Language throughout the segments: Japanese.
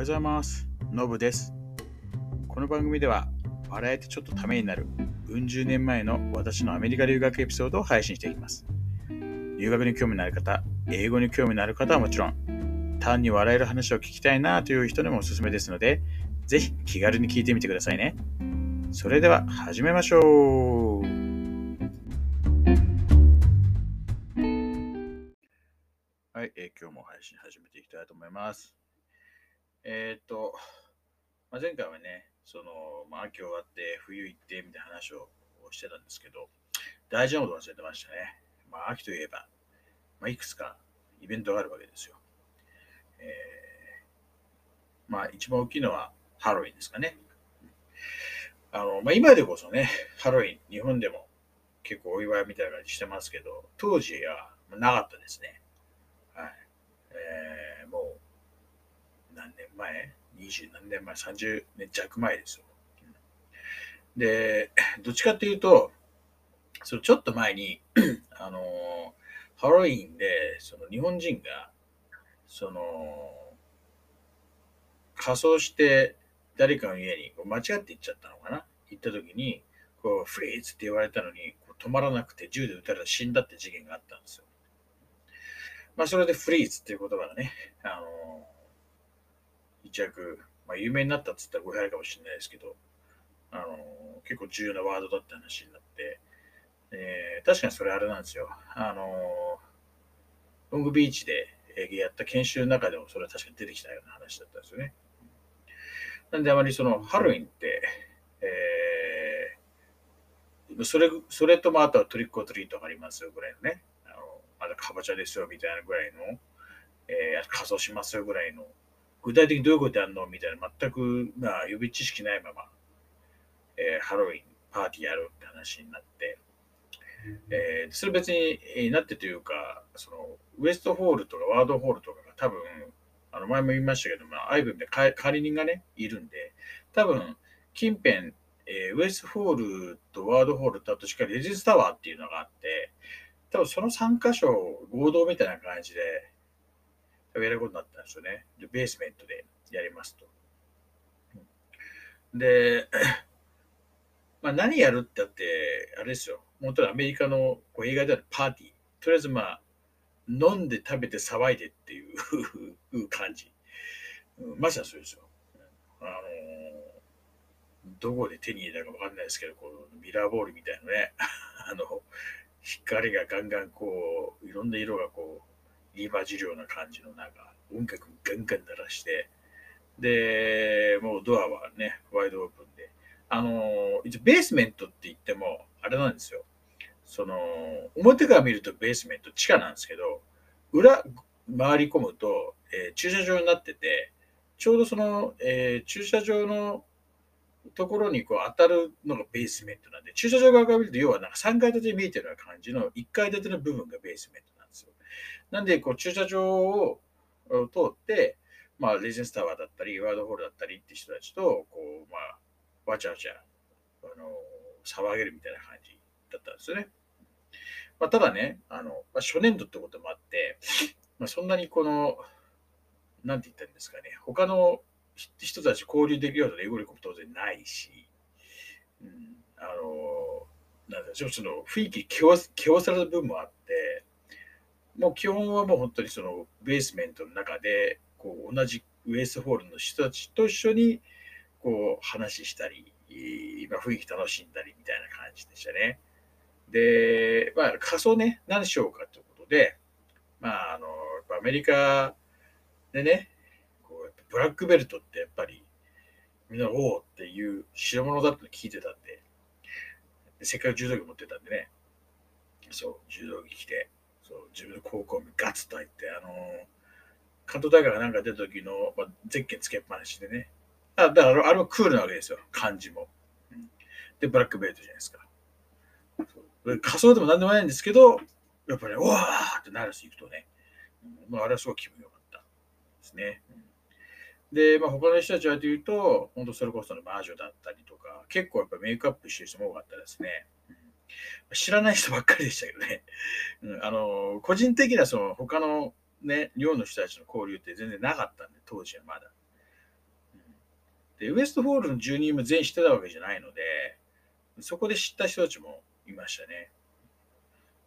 はようございます。のぶです。この番組では、笑えてちょっとためになる、うん十年前の私のアメリカ留学エピソードを配信していきます。留学に興味のある方、英語に興味のある方はもちろん、単に笑える話を聞きたいなという人にもおすすめですので、ぜひ気軽に聞いてみてくださいね。それでは始めましょう。はい、えー今日も配信始めていきたいと思います。えーと、まあ、前回はね、その、まあ、秋終わって冬行ってみたいな話をしてたんですけど、大事なこと忘れてましたね。まあ、秋といえば、まあ、いくつかイベントがあるわけですよ。えーまあ、一番大きいのはハロウィンですかね。あの、まあ、今でこそね、ハロウィン、日本でも結構お祝いみたいな感じしてますけど、当時はなかったですね。はい。えーもう、何年前 ?20 何年前 ?30 年弱前ですよ。で、どっちかっていうと、そのちょっと前に、あの、ハロウィンで、その日本人が、その、仮装して誰かの家にこう間違って行っちゃったのかな？行った時に、こう、フリーズって言われたのに、こう止まらなくて銃で撃たれた死んだって事件があったんですよ。まあ、それでフリーズっていう言葉がね、あの一躍、まあ、有名になったって言ったら語弊あるかもしれないですけど、あの結構重要なワードだって話になって、えー確かにそれあれなんですよ。あのロングビーチでえーやった研修の中でもそれは確かに出てきたような話だったんですよね。なんであまりそのハロウィンって、えーそれそれともあとはトリックオトリートがありますよぐらいのね、あのまだカボチャですよみたいなぐらいの、えー仮装しますよぐらいの、具体的にどういうことやるの？みたいな全く、まあ、予備知識ないまま、えーハロウィンパーティーやるって話になって、えーそれ別に、えーなってというか、そのウエストホールとかワードホールとかが多分、あの前も言いましたけど、まあ、アイブンでか管理人がね、いるんで、多分、近辺、えーウエストホールとワードホールとあとしっかりレジスタワーっていうのがあって、多分その3箇所合同みたいな感じで、やることになったんですよね。で、ベースメントでやりますと。で、まあ何やるってあって、あれですよ。本当にアメリカのこう映画であるパーティー。とりあえずまあ、飲んで食べて騒いでっていう 感じ。まさにそうですよ。あのどこで手に入れたかわかんないですけど、こうミラーボールみたいなね、あの、光がガンガンこう、いろんな色がこう、入り混じるような感じの中、音楽ガンガン鳴らして、で、もうドアはね、ワイドオープンで、あの、一応ベースメントって言っても、あれなんですよ。その、表から見るとベースメント地下なんですけど、裏、回り込むと、えー駐車場になってて、ちょうどその、えー駐車場のところにこう当たるのがベースメントなんで、駐車場側から見ると、要はなんか3階建てに見えてるような感じの1階建ての部分がベースメントなんで。こう駐車場を通って、まあ、レジェンスタワーだったり、ワードホールだったりって人たちと、こう、まあ、わちゃわちゃ、あの、騒げるみたいな感じだったんですよね。まあ、ただね、あの、まあ、初年度ってこともあって、まあ、そんなにこの、なんて言ったんですかね、他の人たち交流できるような英語力も当然ないし、うん、あの、なんだちょっとその雰囲気気を気をされた部分もあって、もう基本はもう本当にそのベースメントの中で、こう同じウエストホールの人たちと一緒にこう話したり、まあ、雰囲気楽しんだりみたいな感じでしたね。で、まあ仮想ね、何でしようかということで、まああの、アメリカでね、こうブラックベルトってやっぱりみんなおおっていう代物だって聞いてたん、でせっかく柔道着持ってたんでね、そう、柔道着着て、そう自分の高校ガツッと入って、あの関東大会なんか出た時の、まあ、ゼッケンつけっぱなしでね。あだからあれもクールなわけですよ、漢字も。で、ブラックベルトじゃないですか。仮想でもなんでもないんですけど、やっぱり、ね、わーってなるし行くとね、まあ、あれはすごい気分良かったですね。で、まあ、他の人たちはというと、本当それこその魔女だったりとか、結構やっぱメイクアップしてる人も多かったですね。知らない人ばっかりでしたけどね。うん、あの、個人的なその他のね、寮の人たちの交流って全然なかったんで、当時はまだ。で、ウエストホールの住人も全員知ってたわけじゃないので、そこで知った人たちもいましたね。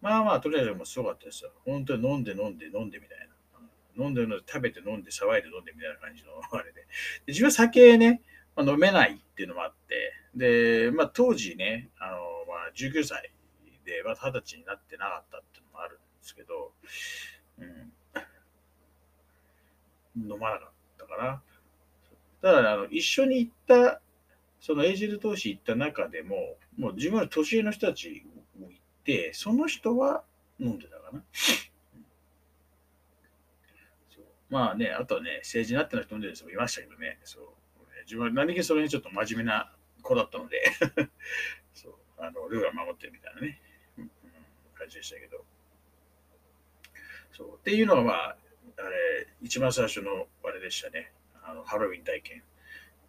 まあまあ、とりあえずもうすごかったですよ。本当に飲んで飲んで飲んでみたいな。飲んで飲んで食べて飲んで騒いで飲んでみたいな感じのあれで。で自分は酒ね、まあ、飲めないっていうのもあって、で、まあ当時ね、あの、19歳で、まだ20歳になってなかったっていうのもあるんですけど、うん、飲まなかったかな。ただ、あの、一緒に行った、そのエージェル投資行った中でも、もう自分は年上の人たちも行って、その人は飲んでたかな。まあね、あとはね、政治になっての人もいましたけどね、そう。自分は何気にそれにちょっと真面目な子だったので そう、あの、ルールは守ってるみたいなね、うん、感じでしたけど。そう。っていうのがまあ、あれ、一番最初のあれでしたね。あの、ハロウィン体験。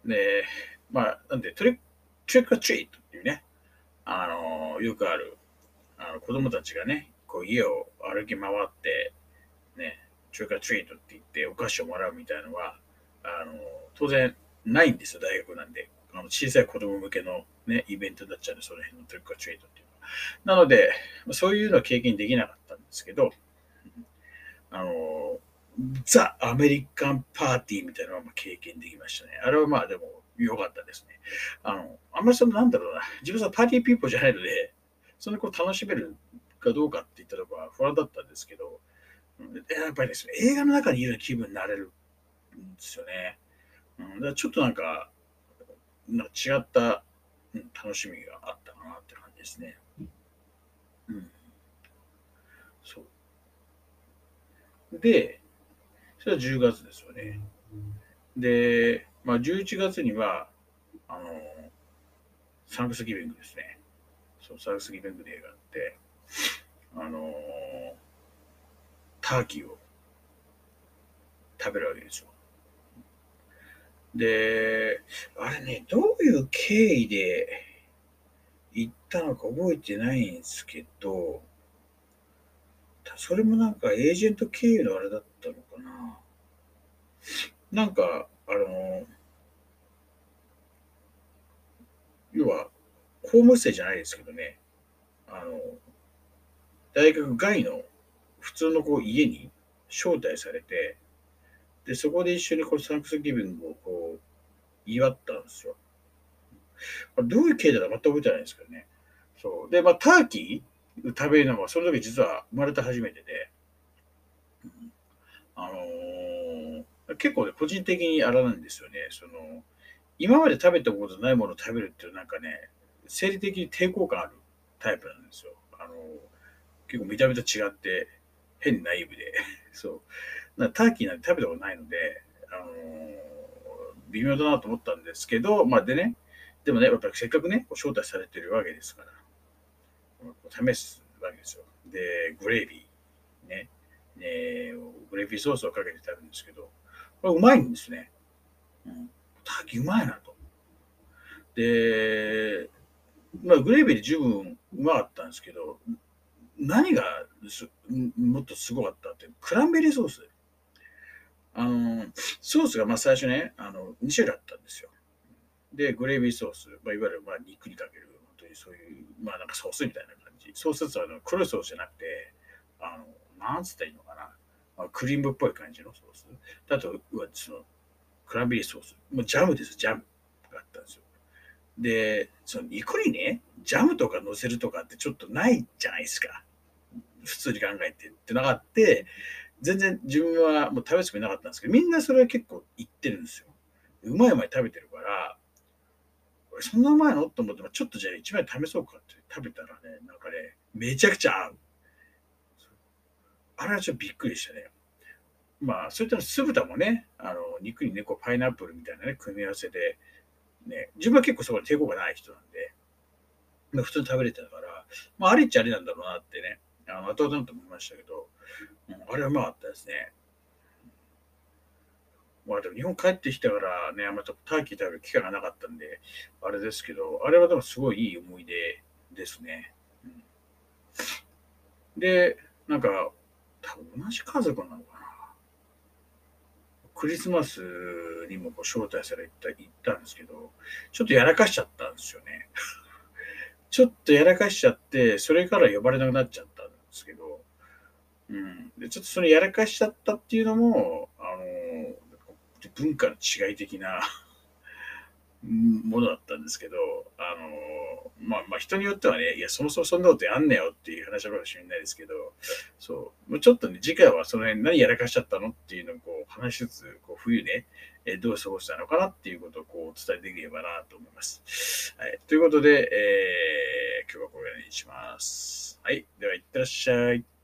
で、まあ、なんで、トリック、トリットリートっていうね、あの、よくある、あの子供たちがね、こう家を歩き回って、ね、trick treat って言ってお菓子をもらうみたいのは、あの、当然ないんですよ、大学なんで。あの小さい子供向けのね、イベントになっちゃうんで、その辺の trick or treat っていうのは。なので、そういうのは経験できなかったんですけど、あの、 the American party みたいなのは経験できましたね。あれはまあでも良かったですね。あの、あんまりそのなんだろうな、自分は party people じゃないので、そんなこう楽しめるかどうかって言ったらば不安だったんですけど、やっぱりですね、映画の中にいる気分になれるんですよね。うん、だちょっとなんか、なんか違った、うん、楽しみがあったかなって感じですね。うん。そう。で、それは10月ですよね。で、まあ、11月には、あの、サンクスギビングですね。そう、サンクスギビングデーがあって、あの、ターキーを食べるわけですよ。で、あれね、どういう経緯で行ったのか覚えてないんですけど、それもなんかエージェント経由のあれだったのかな。なんか、あの、要は、公務生じゃないですけどね、あの、大学外の普通のこう家に招待されて、で、そこで一緒にこうサンクスギビングをこう祝ったんですよ。まどういう経緯だか全く覚えてないんですけどね。そう。で、まあ、ターキー食べるのは、その時実は生まれて初めてで、あのー、結構ね、個人的にあれなんですよね。その、今まで食べたことないものを食べるっていうなんかね、生理的に抵抗感あるタイプなんですよ。あのー、結構見た目と違って、変にナイーブで。そう。ターキーなんて食べたことないので、あのー、微妙だなと思ったんですけど、まあでね、でもね、やっぱりせっかくね、招待されてるわけですから、試すわけですよ。で、グレービー、ね、ねグレービーソースをかけて食べるんですけど、これうまいんですね。うん、ターキーうまいなと。で、まあ、グレービーで十分うまかったんですけど、何がもっとすごかったって、クランベリーソース。あの、ソースがまあ最初ね、あの2種類あったんですよ。で、グレービーソース、まあ、いわゆるまあ肉にかける、本当にそういう、まあなんかソースみたいな感じ。ソースはあの黒いソースじゃなくて、あの、なんつったらいいのかな。まあ、クリームっぽい感じのソース。あと、その、クランベリーソース。もうジャムです、ジャムがあったんですよ。で、その肉にね、ジャムとか乗せるとかってちょっとないじゃないですか。普通に考えてってのがって、全然自分はもう食べつくなかったんですけど、みんなそれは結構言ってるんですよ。うまいうまい食べてるから、俺そんなうまいの？と思って、ちょっとじゃあ一枚試そうかって食べたらね、なんかね、めちゃくちゃ合う。あれはちょっとびっくりしたね。まあ、そういった酢豚もね、あの肉にね、こうパイナップルみたいなね、組み合わせで、ね、自分は結構そこに抵抗がない人なんで、まあ、普通に食べれてたから、まあ、ありっちゃありなんだろうなってね、あの後々と思いましたけど、あれはうまかったですね。まあでも日本帰ってきてからね、あんまりターキー食べる機会がなかったんで、あれですけど、あれはでもすごいいい思い出ですね。うん、で、なんか、多分同じ家族なのかな。クリスマスにもこう招待された、行ったんですけど、ちょっとやらかしちゃったんですよね。ちょっとやらかしちゃって、それから呼ばれなくなっちゃったんですけど、うん。で、ちょっとそのやらかしちゃったっていうのも、あの、文化の違い的なものだったんですけど、あの、まあ、まあ人によってはね、いや、そもそもそんなことやんねよっていう話かもしれないですけど、そう、もうちょっとね、次回はその辺何やらかしちゃったのっていうのをこう話しつつ、こう冬ね、えどう過ごしたのかなっていうことをこうお伝えできればなと思います。はい。ということで、えー、今日はこれにします。はい。では、いってらっしゃい。